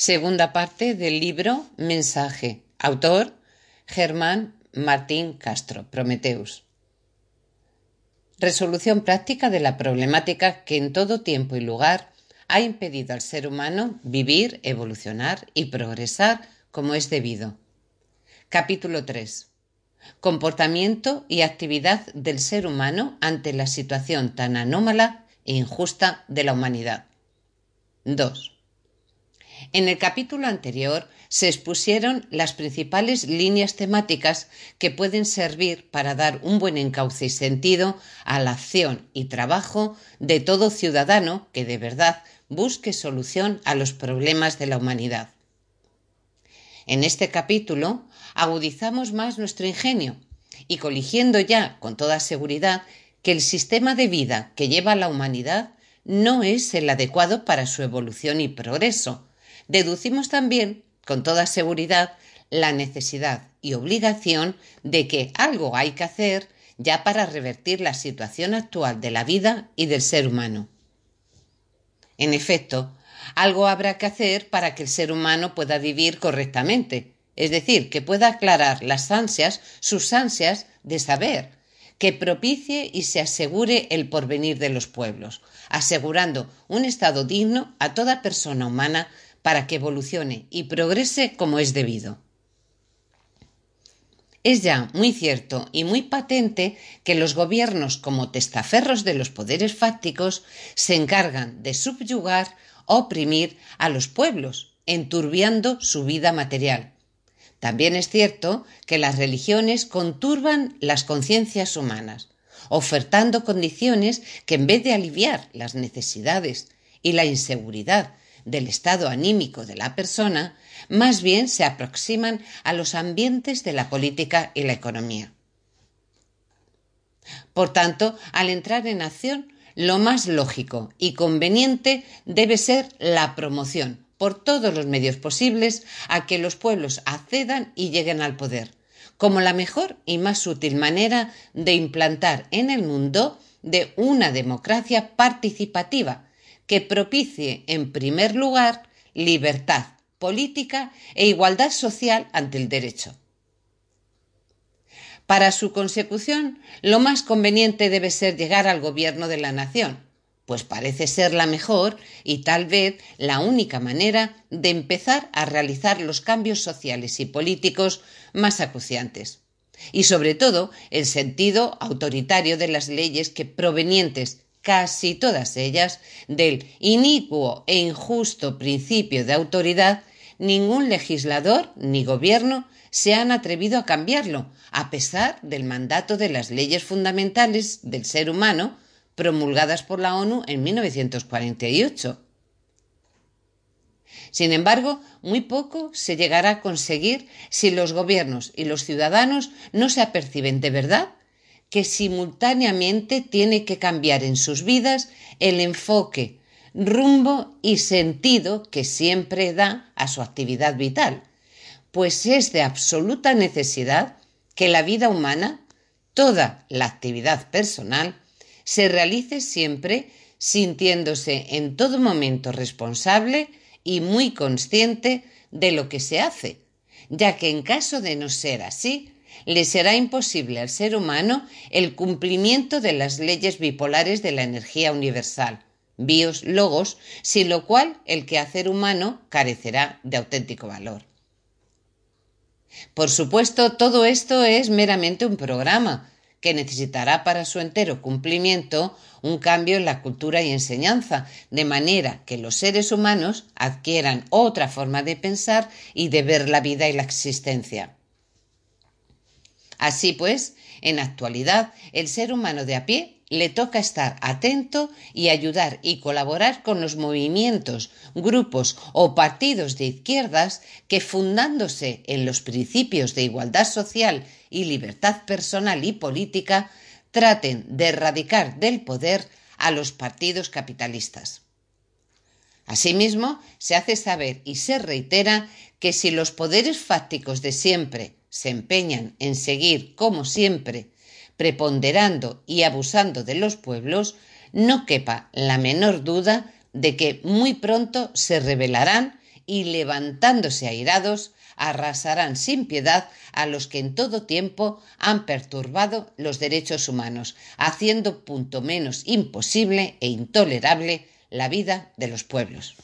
Segunda parte del libro Mensaje. Autor Germán Martín Castro, Prometeus. Resolución práctica de la problemática que en todo tiempo y lugar ha impedido al ser humano vivir, evolucionar y progresar como es debido. Capítulo 3. Comportamiento y actividad del ser humano ante la situación tan anómala e injusta de la humanidad. 2. En el capítulo anterior se expusieron las principales líneas temáticas que pueden servir para dar un buen encauce y sentido a la acción y trabajo de todo ciudadano que de verdad busque solución a los problemas de la humanidad. En este capítulo agudizamos más nuestro ingenio y coligiendo ya con toda seguridad que el sistema de vida que lleva la humanidad no es el adecuado para su evolución y progreso, deducimos también, con toda seguridad, la necesidad y obligación de que algo hay que hacer ya para revertir la situación actual de la vida y del ser humano. En efecto, algo habrá que hacer para que el ser humano pueda vivir correctamente, es decir, que pueda aclarar las ansias, sus ansias de saber, que propicie y se asegure el porvenir de los pueblos, asegurando un estado digno a toda persona humana para que evolucione y progrese como es debido. Es ya muy cierto y muy patente que los gobiernos como testaferros de los poderes fácticos se encargan de subyugar, oprimir a los pueblos, enturbiando su vida material. También es cierto que las religiones conturban las conciencias humanas, ofertando condiciones que en vez de aliviar las necesidades y la inseguridad del estado anímico de la persona, más bien se aproximan a los ambientes de la política y la economía. Por tanto, al entrar en acción, lo más lógico y conveniente debe ser la promoción, por todos los medios posibles, a que los pueblos accedan y lleguen al poder, como la mejor y más útil manera de implantar en el mundo de una democracia participativa, que propicie, en primer lugar, libertad política e igualdad social ante el derecho. Para su consecución, lo más conveniente debe ser llegar al gobierno de la nación, pues parece ser la mejor y tal vez la única manera de empezar a realizar los cambios sociales y políticos más acuciantes. Y sobre todo el sentido autoritario de las leyes que provenientes casi todas ellas, del inicuo e injusto principio de autoridad, ningún legislador ni gobierno se han atrevido a cambiarlo, a pesar del mandato de las leyes fundamentales del ser humano promulgadas por la ONU en 1948. Sin embargo, muy poco se llegará a conseguir si los gobiernos y los ciudadanos no se aperciben de verdad que simultáneamente tiene que cambiar en sus vidas el enfoque, rumbo y sentido que siempre da a su actividad vital, pues es de absoluta necesidad que la vida humana, toda la actividad personal, se realice siempre sintiéndose en todo momento responsable y muy consciente de lo que se hace, ya que en caso de no ser así, le será imposible al ser humano el cumplimiento de las leyes bipolares de la energía universal, bios logos, sin lo cual el quehacer humano carecerá de auténtico valor. Por supuesto, todo esto es meramente un programa que necesitará para su entero cumplimiento un cambio en la cultura y enseñanza, de manera que los seres humanos adquieran otra forma de pensar y de ver la vida y la existencia. Así pues, en actualidad, el ser humano de a pie le toca estar atento y ayudar y colaborar con los movimientos, grupos o partidos de izquierdas que, fundándose en los principios de igualdad social y libertad personal y política, traten de erradicar del poder a los partidos capitalistas. Asimismo, se hace saber y se reitera que si los poderes fácticos de siempre se empeñan en seguir, como siempre, preponderando y abusando de los pueblos, no quepa la menor duda de que muy pronto se rebelarán y levantándose airados, arrasarán sin piedad a los que en todo tiempo han perturbado los derechos humanos, haciendo punto menos imposible e intolerable la vida de los pueblos.